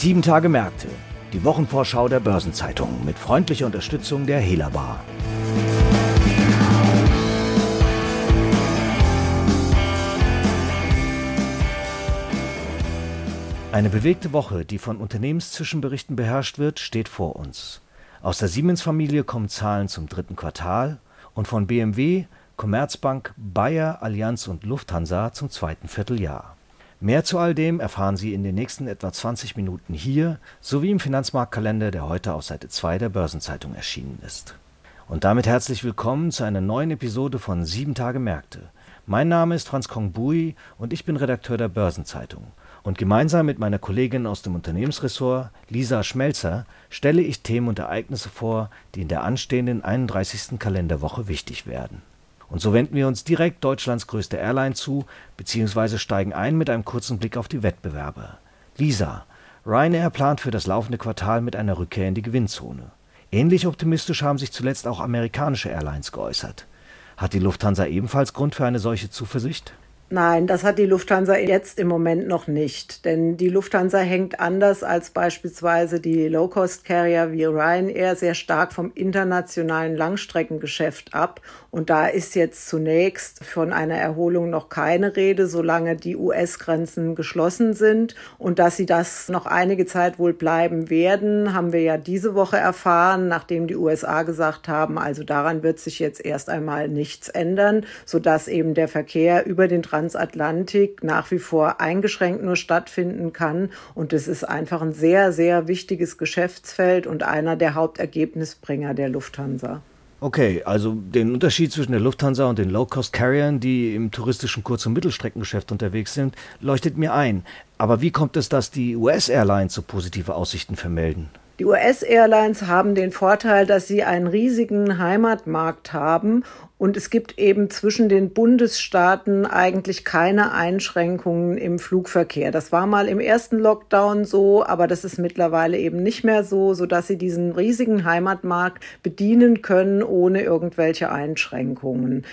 Sieben Tage Märkte, die Wochenvorschau der Börsenzeitung mit freundlicher Unterstützung der Hela Bar. Eine bewegte Woche, die von Unternehmenszwischenberichten beherrscht wird, steht vor uns. Aus der Siemens-Familie kommen Zahlen zum dritten Quartal und von BMW, Commerzbank, Bayer, Allianz und Lufthansa zum zweiten Vierteljahr. Mehr zu all dem erfahren Sie in den nächsten etwa 20 Minuten hier sowie im Finanzmarktkalender, der heute auf Seite 2 der Börsenzeitung erschienen ist. Und damit herzlich willkommen zu einer neuen Episode von 7 Tage Märkte. Mein Name ist Franz Kongbui und ich bin Redakteur der Börsenzeitung. Und gemeinsam mit meiner Kollegin aus dem Unternehmensressort, Lisa Schmelzer, stelle ich Themen und Ereignisse vor, die in der anstehenden 31. Kalenderwoche wichtig werden. Und so wenden wir uns direkt Deutschlands größte Airline zu, beziehungsweise steigen ein mit einem kurzen Blick auf die Wettbewerber. Lisa, Ryanair plant für das laufende Quartal mit einer Rückkehr in die Gewinnzone. Ähnlich optimistisch haben sich zuletzt auch amerikanische Airlines geäußert. Hat die Lufthansa ebenfalls Grund für eine solche Zuversicht? Nein, das hat die Lufthansa jetzt im Moment noch nicht. Denn die Lufthansa hängt anders als beispielsweise die Low-Cost-Carrier wie Ryanair sehr stark vom internationalen Langstreckengeschäft ab. Und da ist jetzt zunächst von einer Erholung noch keine Rede, solange die US-Grenzen geschlossen sind. Und dass sie das noch einige Zeit wohl bleiben werden, haben wir ja diese Woche erfahren, nachdem die USA gesagt haben, also daran wird sich jetzt erst einmal nichts ändern, sodass eben der Verkehr über den Transatlantik nach wie vor eingeschränkt nur stattfinden kann. Und es ist einfach ein sehr, sehr wichtiges Geschäftsfeld und einer der Hauptergebnisbringer der Lufthansa. Okay, also den Unterschied zwischen der Lufthansa und den Low-Cost-Carriern, die im touristischen Kurz- und Mittelstreckengeschäft unterwegs sind, leuchtet mir ein. Aber wie kommt es, dass die US-Airlines so positive Aussichten vermelden? Die US-Airlines haben den Vorteil, dass sie einen riesigen Heimatmarkt haben und es gibt eben zwischen den Bundesstaaten eigentlich keine Einschränkungen im Flugverkehr. Das war mal im ersten Lockdown so, aber das ist mittlerweile eben nicht mehr so, sodass sie diesen riesigen Heimatmarkt bedienen können ohne irgendwelche Einschränkungen.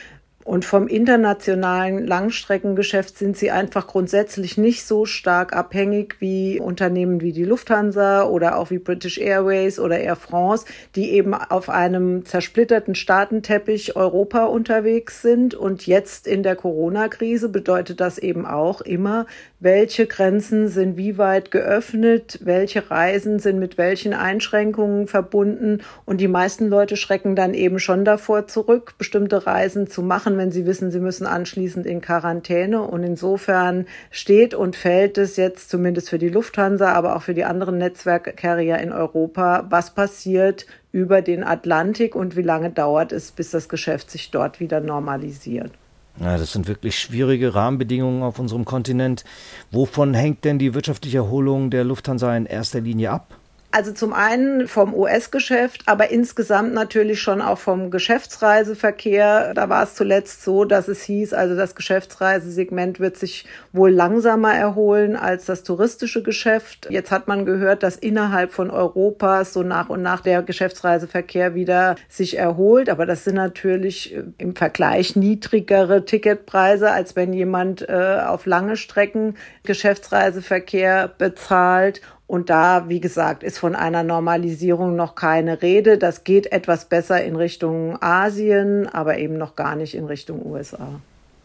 Und vom internationalen Langstreckengeschäft sind sie einfach grundsätzlich nicht so stark abhängig wie Unternehmen wie die Lufthansa oder auch wie British Airways oder Air France, die eben auf einem zersplitterten Staatenteppich Europa unterwegs sind. Und jetzt in der Corona-Krise bedeutet das eben auch immer, welche Grenzen sind wie weit geöffnet, welche Reisen sind mit welchen Einschränkungen verbunden. Und die meisten Leute schrecken dann eben schon davor zurück, bestimmte Reisen zu machen, wenn sie wissen, sie müssen anschließend in Quarantäne. Und insofern steht und fällt es jetzt zumindest für die Lufthansa, aber auch für die anderen Netzwerkcarrier in Europa, was passiert über den Atlantik und wie lange dauert es, bis das Geschäft sich dort wieder normalisiert. Ja, das sind wirklich schwierige Rahmenbedingungen auf unserem Kontinent. Wovon hängt denn die wirtschaftliche Erholung der Lufthansa in erster Linie ab? Also zum einen vom US-Geschäft, aber insgesamt natürlich schon auch vom Geschäftsreiseverkehr. Da war es zuletzt so, dass es hieß, also das Geschäftsreisesegment wird sich wohl langsamer erholen als das touristische Geschäft. Jetzt hat man gehört, dass innerhalb von Europas so nach und nach der Geschäftsreiseverkehr wieder sich erholt. Aber das sind natürlich äh, im Vergleich niedrigere Ticketpreise, als wenn jemand äh, auf lange Strecken Geschäftsreiseverkehr bezahlt. Und da, wie gesagt, ist von einer Normalisierung noch keine Rede. Das geht etwas besser in Richtung Asien, aber eben noch gar nicht in Richtung USA.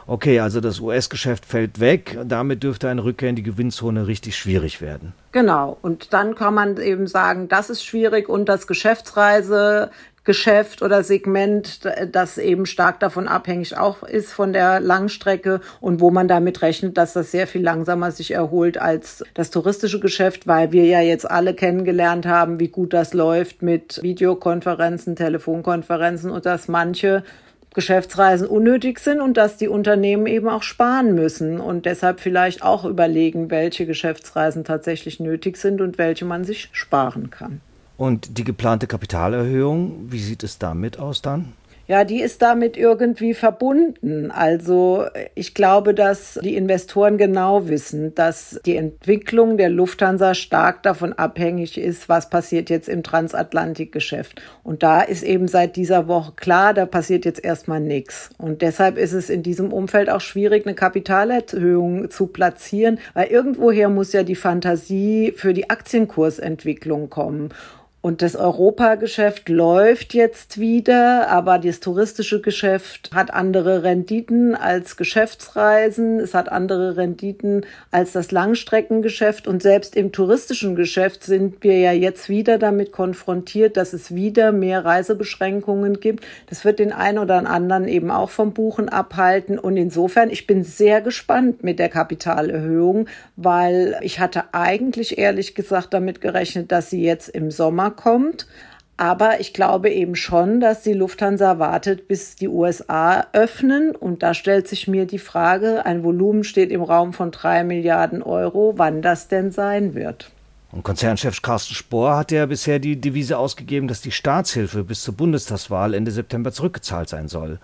Okay, also das US-Geschäft fällt weg. Damit dürfte eine Rückkehr in die Gewinnzone richtig schwierig werden. Genau. Und dann kann man eben sagen, das ist schwierig und das Geschäftsreise Geschäft oder Segment, das eben stark davon abhängig auch ist von der Langstrecke und wo man damit rechnet, dass das sehr viel langsamer sich erholt als das touristische Geschäft, weil wir ja jetzt alle kennengelernt haben, wie gut das läuft mit Videokonferenzen, Telefonkonferenzen und dass manche Geschäftsreisen unnötig sind und dass die Unternehmen eben auch sparen müssen und deshalb vielleicht auch überlegen, welche Geschäftsreisen tatsächlich nötig sind und welche man sich sparen kann. Und die geplante Kapitalerhöhung, wie sieht es damit aus dann? Ja, die ist damit irgendwie verbunden. Also ich glaube, dass die Investoren genau wissen, dass die Entwicklung der Lufthansa stark davon abhängig ist, was passiert jetzt im Transatlantikgeschäft. Und da ist eben seit dieser Woche klar, da passiert jetzt erstmal nichts. Und deshalb ist es in diesem Umfeld auch schwierig, eine Kapitalerhöhung zu platzieren, weil irgendwoher muss ja die Fantasie für die Aktienkursentwicklung kommen. Und das Europageschäft läuft jetzt wieder, aber das touristische Geschäft hat andere Renditen als Geschäftsreisen. Es hat andere Renditen als das Langstreckengeschäft. Und selbst im touristischen Geschäft sind wir ja jetzt wieder damit konfrontiert, dass es wieder mehr Reisebeschränkungen gibt. Das wird den einen oder anderen eben auch vom Buchen abhalten. Und insofern, ich bin sehr gespannt mit der Kapitalerhöhung, weil ich hatte eigentlich ehrlich gesagt damit gerechnet, dass sie jetzt im Sommer kommt. Aber ich glaube eben schon, dass die Lufthansa wartet, bis die USA öffnen. Und da stellt sich mir die Frage, ein Volumen steht im Raum von drei Milliarden Euro, wann das denn sein wird. Und Konzernchef Carsten Spohr hat ja bisher die Devise ausgegeben, dass die Staatshilfe bis zur Bundestagswahl Ende September zurückgezahlt sein soll.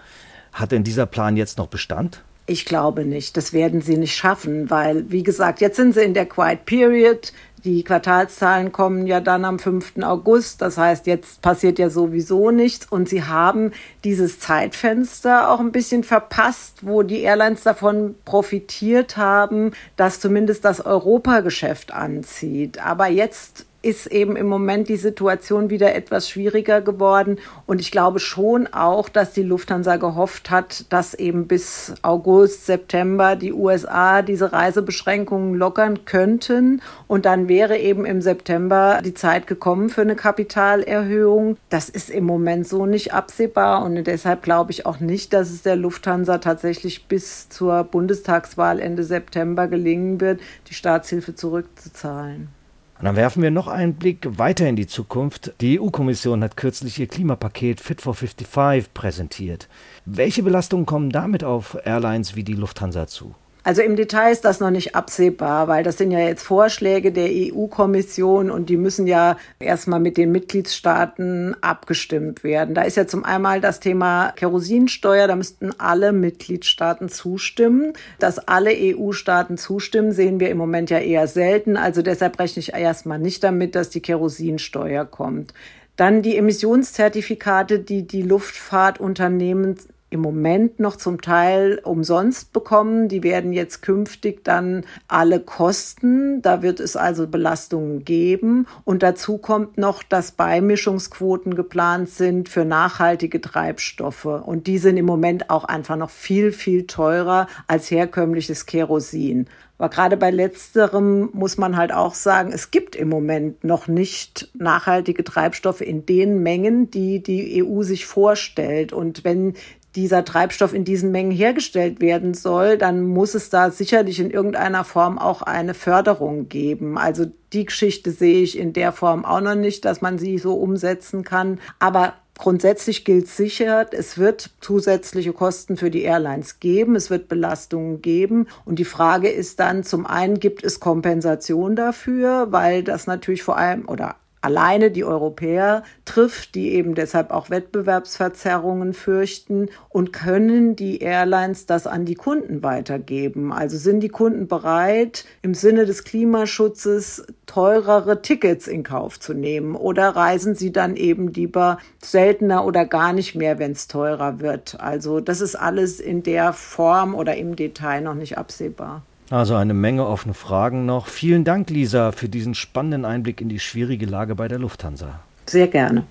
Hat denn dieser Plan jetzt noch Bestand? Ich glaube nicht. Das werden sie nicht schaffen, weil, wie gesagt, jetzt sind sie in der Quiet Period. Die Quartalszahlen kommen ja dann am 5. August. Das heißt, jetzt passiert ja sowieso nichts. Und sie haben dieses Zeitfenster auch ein bisschen verpasst, wo die Airlines davon profitiert haben, dass zumindest das Europageschäft anzieht. Aber jetzt ist eben im Moment die Situation wieder etwas schwieriger geworden. Und ich glaube schon auch, dass die Lufthansa gehofft hat, dass eben bis August, September die USA diese Reisebeschränkungen lockern könnten. Und dann wäre eben im September die Zeit gekommen für eine Kapitalerhöhung. Das ist im Moment so nicht absehbar. Und deshalb glaube ich auch nicht, dass es der Lufthansa tatsächlich bis zur Bundestagswahl Ende September gelingen wird, die Staatshilfe zurückzuzahlen. Und dann werfen wir noch einen Blick weiter in die Zukunft. Die EU-Kommission hat kürzlich ihr Klimapaket Fit for 55 präsentiert. Welche Belastungen kommen damit auf Airlines wie die Lufthansa zu? Also im Detail ist das noch nicht absehbar, weil das sind ja jetzt Vorschläge der EU-Kommission und die müssen ja erstmal mit den Mitgliedstaaten abgestimmt werden. Da ist ja zum einen das Thema Kerosinsteuer, da müssten alle Mitgliedstaaten zustimmen. Dass alle EU-Staaten zustimmen, sehen wir im Moment ja eher selten. Also deshalb rechne ich erstmal nicht damit, dass die Kerosinsteuer kommt. Dann die Emissionszertifikate, die die Luftfahrtunternehmen im Moment noch zum Teil umsonst bekommen. Die werden jetzt künftig dann alle kosten. Da wird es also Belastungen geben. Und dazu kommt noch, dass Beimischungsquoten geplant sind für nachhaltige Treibstoffe. Und die sind im Moment auch einfach noch viel, viel teurer als herkömmliches Kerosin. Aber gerade bei letzterem muss man halt auch sagen, es gibt im Moment noch nicht nachhaltige Treibstoffe in den Mengen, die die EU sich vorstellt. Und wenn dieser Treibstoff in diesen Mengen hergestellt werden soll, dann muss es da sicherlich in irgendeiner Form auch eine Förderung geben. Also die Geschichte sehe ich in der Form auch noch nicht, dass man sie so umsetzen kann. Aber Grundsätzlich gilt sicher, es wird zusätzliche Kosten für die Airlines geben, es wird Belastungen geben. Und die Frage ist dann, zum einen gibt es Kompensation dafür, weil das natürlich vor allem oder alleine die Europäer trifft, die eben deshalb auch Wettbewerbsverzerrungen fürchten und können die Airlines das an die Kunden weitergeben. Also sind die Kunden bereit, im Sinne des Klimaschutzes teurere Tickets in Kauf zu nehmen oder reisen sie dann eben lieber seltener oder gar nicht mehr, wenn es teurer wird. Also das ist alles in der Form oder im Detail noch nicht absehbar. Also eine Menge offene Fragen noch. Vielen Dank, Lisa, für diesen spannenden Einblick in die schwierige Lage bei der Lufthansa. Sehr gerne.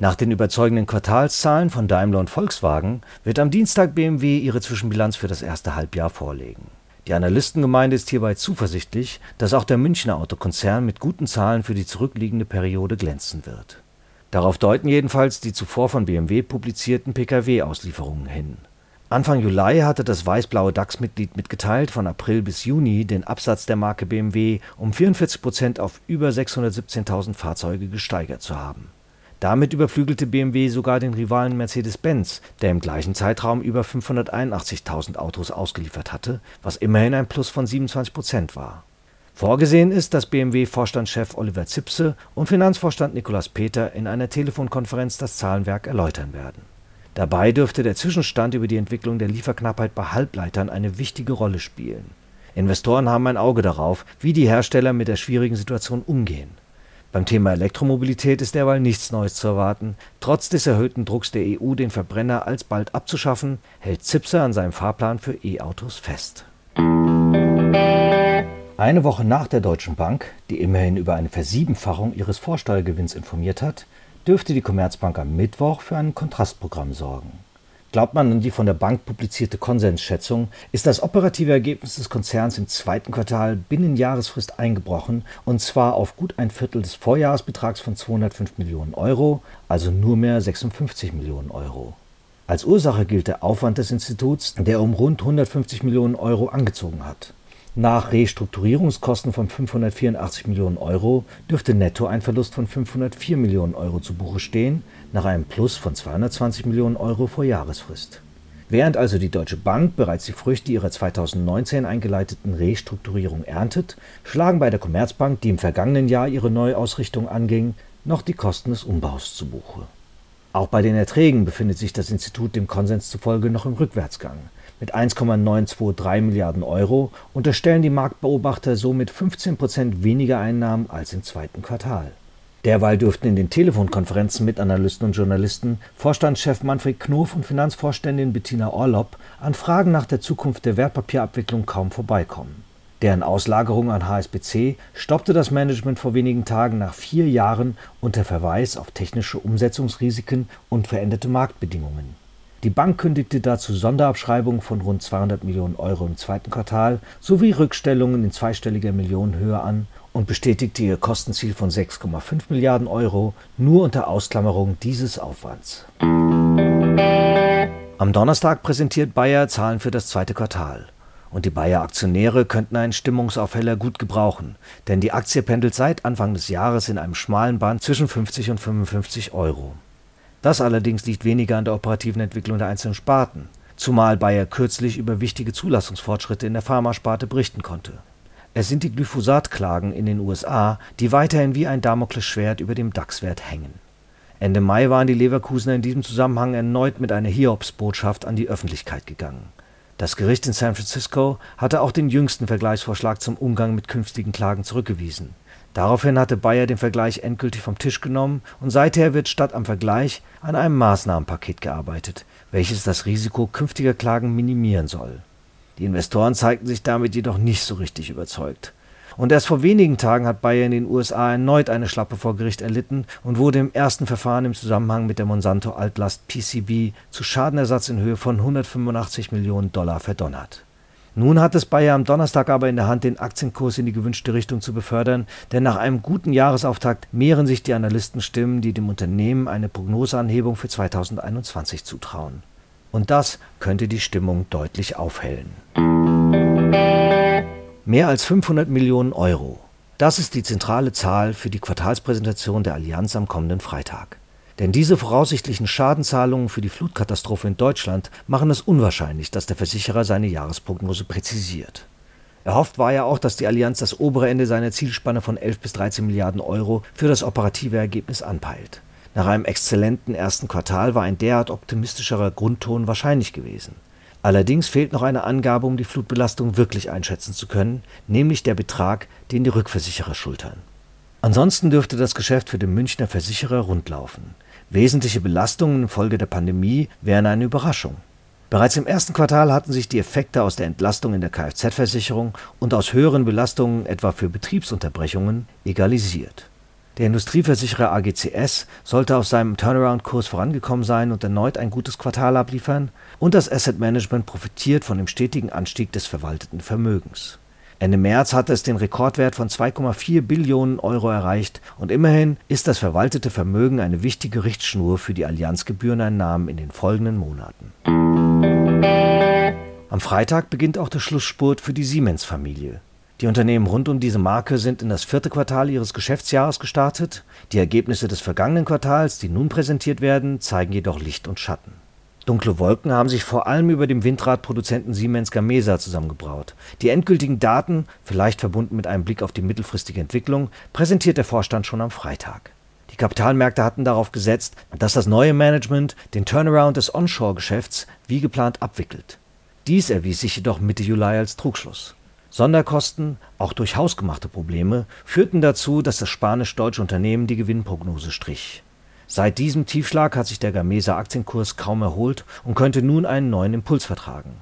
Nach den überzeugenden Quartalszahlen von Daimler und Volkswagen wird am Dienstag BMW ihre Zwischenbilanz für das erste Halbjahr vorlegen. Die Analystengemeinde ist hierbei zuversichtlich, dass auch der Münchner Autokonzern mit guten Zahlen für die zurückliegende Periode glänzen wird. Darauf deuten jedenfalls die zuvor von BMW publizierten Pkw-Auslieferungen hin. Anfang Juli hatte das weiß-blaue DAX-Mitglied mitgeteilt, von April bis Juni den Absatz der Marke BMW um 44 Prozent auf über 617.000 Fahrzeuge gesteigert zu haben. Damit überflügelte BMW sogar den Rivalen Mercedes-Benz, der im gleichen Zeitraum über 581.000 Autos ausgeliefert hatte, was immerhin ein Plus von 27 Prozent war Vorgesehen ist, dass BMW-Vorstandschef Oliver Zipse und Finanzvorstand Nikolaus Peter in einer Telefonkonferenz das Zahlenwerk erläutern werden. Dabei dürfte der Zwischenstand über die Entwicklung der Lieferknappheit bei Halbleitern eine wichtige Rolle spielen. Investoren haben ein Auge darauf, wie die Hersteller mit der schwierigen Situation umgehen. Beim Thema Elektromobilität ist derweil nichts Neues zu erwarten. Trotz des erhöhten Drucks der EU, den Verbrenner alsbald abzuschaffen, hält Zipse an seinem Fahrplan für E-Autos fest. Eine Woche nach der Deutschen Bank, die immerhin über eine Versiebenfachung ihres Vorsteuergewinns informiert hat, dürfte die Commerzbank am Mittwoch für ein Kontrastprogramm sorgen. Glaubt man an die von der Bank publizierte Konsensschätzung, ist das operative Ergebnis des Konzerns im zweiten Quartal binnen Jahresfrist eingebrochen, und zwar auf gut ein Viertel des Vorjahresbetrags von 205 Millionen Euro, also nur mehr 56 Millionen Euro. Als Ursache gilt der Aufwand des Instituts, der um rund 150 Millionen Euro angezogen hat. Nach Restrukturierungskosten von 584 Millionen Euro dürfte netto ein Verlust von 504 Millionen Euro zu Buche stehen, nach einem Plus von 220 Millionen Euro vor Jahresfrist. Während also die Deutsche Bank bereits die Früchte ihrer 2019 eingeleiteten Restrukturierung erntet, schlagen bei der Commerzbank, die im vergangenen Jahr ihre Neuausrichtung anging, noch die Kosten des Umbaus zu Buche. Auch bei den Erträgen befindet sich das Institut dem Konsens zufolge noch im Rückwärtsgang mit 1,923 Milliarden Euro unterstellen die Marktbeobachter somit 15 Prozent weniger Einnahmen als im zweiten Quartal. Derweil dürften in den Telefonkonferenzen mit Analysten und Journalisten Vorstandschef Manfred Knof und Finanzvorständin Bettina Orlopp an Fragen nach der Zukunft der Wertpapierabwicklung kaum vorbeikommen. Deren Auslagerung an HSBC stoppte das Management vor wenigen Tagen nach vier Jahren unter Verweis auf technische Umsetzungsrisiken und veränderte Marktbedingungen. Die Bank kündigte dazu Sonderabschreibungen von rund 200 Millionen Euro im zweiten Quartal sowie Rückstellungen in zweistelliger Millionenhöhe an und bestätigte ihr Kostenziel von 6,5 Milliarden Euro nur unter Ausklammerung dieses Aufwands. Am Donnerstag präsentiert Bayer Zahlen für das zweite Quartal. Und die Bayer Aktionäre könnten einen Stimmungsaufheller gut gebrauchen, denn die Aktie pendelt seit Anfang des Jahres in einem schmalen Band zwischen 50 und 55 Euro. Das allerdings liegt weniger an der operativen Entwicklung der einzelnen Sparten, zumal Bayer kürzlich über wichtige Zulassungsfortschritte in der Pharmasparte berichten konnte. Es sind die Glyphosat-Klagen in den USA, die weiterhin wie ein Damoklesschwert über dem DAX-Wert hängen. Ende Mai waren die Leverkusener in diesem Zusammenhang erneut mit einer Hiobsbotschaft an die Öffentlichkeit gegangen. Das Gericht in San Francisco hatte auch den jüngsten Vergleichsvorschlag zum Umgang mit künftigen Klagen zurückgewiesen. Daraufhin hatte Bayer den Vergleich endgültig vom Tisch genommen und seither wird statt am Vergleich an einem Maßnahmenpaket gearbeitet, welches das Risiko künftiger Klagen minimieren soll. Die Investoren zeigten sich damit jedoch nicht so richtig überzeugt. Und erst vor wenigen Tagen hat Bayer in den USA erneut eine Schlappe vor Gericht erlitten und wurde im ersten Verfahren im Zusammenhang mit der Monsanto Altlast PCB zu Schadenersatz in Höhe von 185 Millionen Dollar verdonnert. Nun hat es Bayer am Donnerstag aber in der Hand, den Aktienkurs in die gewünschte Richtung zu befördern, denn nach einem guten Jahresauftakt mehren sich die Analystenstimmen, die dem Unternehmen eine Prognoseanhebung für 2021 zutrauen. Und das könnte die Stimmung deutlich aufhellen. Mehr als 500 Millionen Euro. Das ist die zentrale Zahl für die Quartalspräsentation der Allianz am kommenden Freitag. Denn diese voraussichtlichen Schadenzahlungen für die Flutkatastrophe in Deutschland machen es unwahrscheinlich, dass der Versicherer seine Jahresprognose präzisiert. Erhofft war ja auch, dass die Allianz das obere Ende seiner Zielspanne von 11 bis 13 Milliarden Euro für das operative Ergebnis anpeilt. Nach einem exzellenten ersten Quartal war ein derart optimistischerer Grundton wahrscheinlich gewesen. Allerdings fehlt noch eine Angabe, um die Flutbelastung wirklich einschätzen zu können, nämlich der Betrag, den die Rückversicherer schultern. Ansonsten dürfte das Geschäft für den Münchner Versicherer rundlaufen. Wesentliche Belastungen infolge der Pandemie wären eine Überraschung. Bereits im ersten Quartal hatten sich die Effekte aus der Entlastung in der Kfz-Versicherung und aus höheren Belastungen etwa für Betriebsunterbrechungen egalisiert. Der Industrieversicherer AGCS sollte auf seinem Turnaround-Kurs vorangekommen sein und erneut ein gutes Quartal abliefern, und das Asset Management profitiert von dem stetigen Anstieg des verwalteten Vermögens Ende März hatte es den Rekordwert von 2,4 Billionen Euro erreicht und immerhin ist das verwaltete Vermögen eine wichtige Richtschnur für die Allianzgebühreneinnahmen in den folgenden Monaten. Am Freitag beginnt auch der Schlussspurt für die Siemens-Familie. Die Unternehmen rund um diese Marke sind in das vierte Quartal ihres Geschäftsjahres gestartet. Die Ergebnisse des vergangenen Quartals, die nun präsentiert werden, zeigen jedoch Licht und Schatten. Dunkle Wolken haben sich vor allem über dem Windradproduzenten Siemens Gamesa zusammengebraut. Die endgültigen Daten, vielleicht verbunden mit einem Blick auf die mittelfristige Entwicklung, präsentiert der Vorstand schon am Freitag. Die Kapitalmärkte hatten darauf gesetzt, dass das neue Management den Turnaround des Onshore-Geschäfts wie geplant abwickelt. Dies erwies sich jedoch Mitte Juli als Trugschluss. Sonderkosten, auch durch hausgemachte Probleme, führten dazu, dass das spanisch-deutsche Unternehmen die Gewinnprognose strich. Seit diesem Tiefschlag hat sich der Gamesa Aktienkurs kaum erholt und könnte nun einen neuen Impuls vertragen.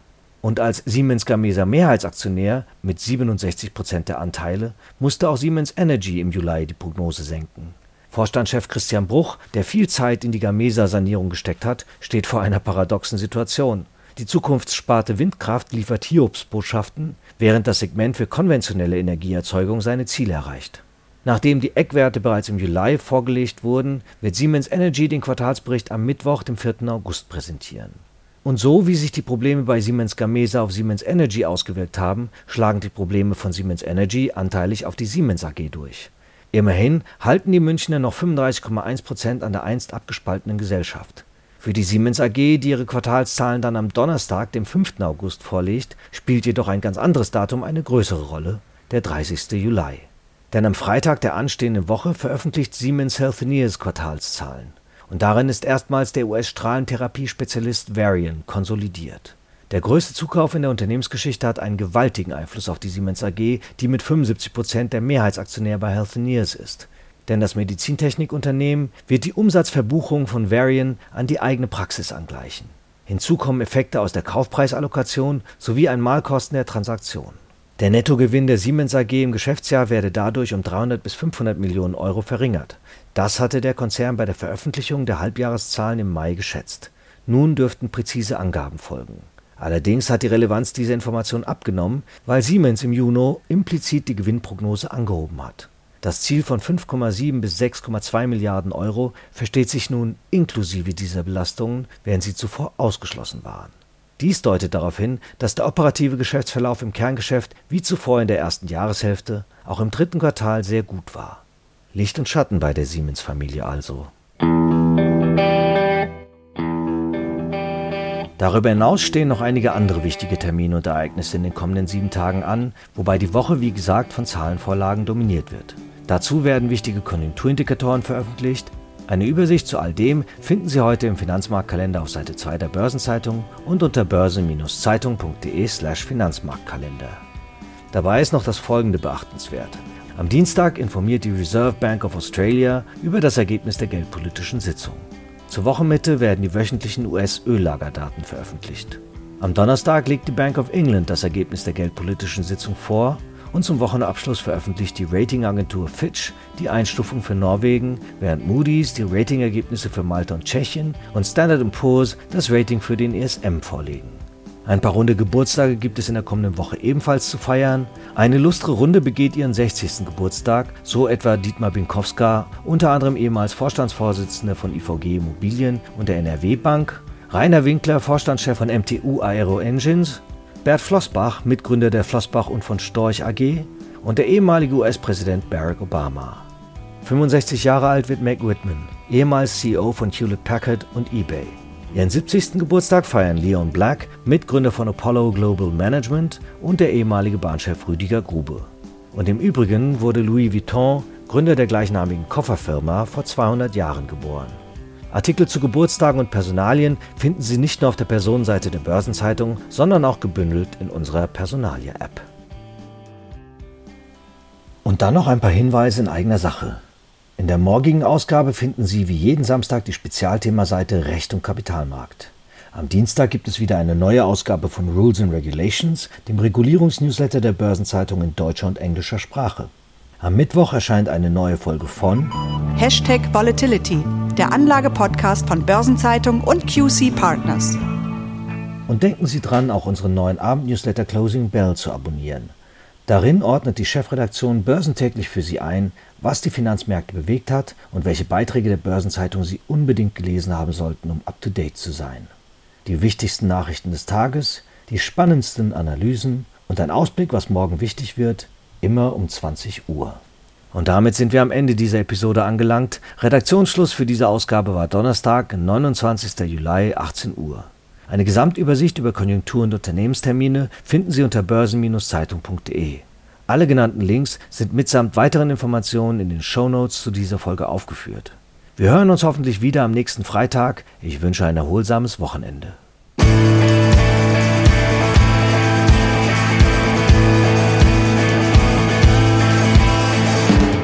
Und als Siemens Gamesa Mehrheitsaktionär mit 67 Prozent der Anteile musste auch Siemens Energy im Juli die Prognose senken. Vorstandschef Christian Bruch, der viel Zeit in die Gamesa-Sanierung gesteckt hat, steht vor einer paradoxen Situation. Die Zukunftssparte Windkraft liefert Hiobsbotschaften, während das Segment für konventionelle Energieerzeugung seine Ziele erreicht. Nachdem die Eckwerte bereits im Juli vorgelegt wurden, wird Siemens Energy den Quartalsbericht am Mittwoch, dem 4. August präsentieren. Und so wie sich die Probleme bei Siemens Gamesa auf Siemens Energy ausgewirkt haben, schlagen die Probleme von Siemens Energy anteilig auf die Siemens AG durch. Immerhin halten die Münchner noch 35,1 Prozent an der einst abgespaltenen Gesellschaft. Für die Siemens AG, die ihre Quartalszahlen dann am Donnerstag, dem 5. August vorlegt, spielt jedoch ein ganz anderes Datum eine größere Rolle, der 30. Juli. Denn am Freitag der anstehenden Woche veröffentlicht Siemens Healthineers Quartalszahlen. Und darin ist erstmals der US-Strahlentherapie-Spezialist Varian konsolidiert. Der größte Zukauf in der Unternehmensgeschichte hat einen gewaltigen Einfluss auf die Siemens AG, die mit 75 Prozent der Mehrheitsaktionär bei Healthineers ist. Denn das Medizintechnikunternehmen wird die Umsatzverbuchung von Varian an die eigene Praxis angleichen. Hinzu kommen Effekte aus der Kaufpreisallokation sowie ein Malkosten der Transaktion. Der Nettogewinn der Siemens AG im Geschäftsjahr werde dadurch um 300 bis 500 Millionen Euro verringert. Das hatte der Konzern bei der Veröffentlichung der Halbjahreszahlen im Mai geschätzt. Nun dürften präzise Angaben folgen. Allerdings hat die Relevanz dieser Information abgenommen, weil Siemens im Juni implizit die Gewinnprognose angehoben hat. Das Ziel von 5,7 bis 6,2 Milliarden Euro versteht sich nun inklusive dieser Belastungen, während sie zuvor ausgeschlossen waren. Dies deutet darauf hin, dass der operative Geschäftsverlauf im Kerngeschäft wie zuvor in der ersten Jahreshälfte auch im dritten Quartal sehr gut war. Licht und Schatten bei der Siemens-Familie also. Darüber hinaus stehen noch einige andere wichtige Termine und Ereignisse in den kommenden sieben Tagen an, wobei die Woche wie gesagt von Zahlenvorlagen dominiert wird. Dazu werden wichtige Konjunkturindikatoren veröffentlicht, eine Übersicht zu all dem finden Sie heute im Finanzmarktkalender auf Seite 2 der Börsenzeitung und unter börse-zeitung.de/slash Finanzmarktkalender. Dabei ist noch das folgende beachtenswert. Am Dienstag informiert die Reserve Bank of Australia über das Ergebnis der geldpolitischen Sitzung. Zur Wochenmitte werden die wöchentlichen US-Öllagerdaten veröffentlicht. Am Donnerstag legt die Bank of England das Ergebnis der geldpolitischen Sitzung vor und zum Wochenabschluss veröffentlicht die Ratingagentur Fitch die Einstufung für Norwegen, während Moody's die Ratingergebnisse für Malta und Tschechien und Standard Poor's das Rating für den ESM vorlegen. Ein paar runde Geburtstage gibt es in der kommenden Woche ebenfalls zu feiern. Eine lustre Runde begeht ihren 60. Geburtstag, so etwa Dietmar Binkowska, unter anderem ehemals Vorstandsvorsitzender von IVG Immobilien und der NRW Bank, Rainer Winkler, Vorstandschef von MTU Aero Engines Bert Flossbach, Mitgründer der Flossbach und von Storch AG und der ehemalige US-Präsident Barack Obama. 65 Jahre alt wird Meg Whitman, ehemals CEO von Hewlett Packard und eBay. Ihren 70. Geburtstag feiern Leon Black, Mitgründer von Apollo Global Management und der ehemalige Bahnchef Rüdiger Grube. Und im Übrigen wurde Louis Vuitton, Gründer der gleichnamigen Kofferfirma, vor 200 Jahren geboren. Artikel zu Geburtstagen und Personalien finden Sie nicht nur auf der Personenseite der Börsenzeitung, sondern auch gebündelt in unserer Personalie-App. Und dann noch ein paar Hinweise in eigener Sache. In der morgigen Ausgabe finden Sie wie jeden Samstag die Spezialthemaseite Recht und Kapitalmarkt. Am Dienstag gibt es wieder eine neue Ausgabe von Rules and Regulations, dem Regulierungsnewsletter der Börsenzeitung in deutscher und englischer Sprache. Am Mittwoch erscheint eine neue Folge von Hashtag Volatility, der Anlage-Podcast von Börsenzeitung und QC Partners. Und denken Sie dran, auch unseren neuen Abend-Newsletter Closing Bell zu abonnieren. Darin ordnet die Chefredaktion börsentäglich für Sie ein, was die Finanzmärkte bewegt hat und welche Beiträge der Börsenzeitung Sie unbedingt gelesen haben sollten, um up-to-date zu sein. Die wichtigsten Nachrichten des Tages, die spannendsten Analysen und ein Ausblick, was morgen wichtig wird, immer um 20 Uhr. Und damit sind wir am Ende dieser Episode angelangt. Redaktionsschluss für diese Ausgabe war Donnerstag, 29. Juli, 18 Uhr. Eine Gesamtübersicht über Konjunktur- und Unternehmenstermine finden Sie unter börsen-zeitung.de. Alle genannten Links sind mitsamt weiteren Informationen in den Shownotes zu dieser Folge aufgeführt. Wir hören uns hoffentlich wieder am nächsten Freitag. Ich wünsche ein erholsames Wochenende.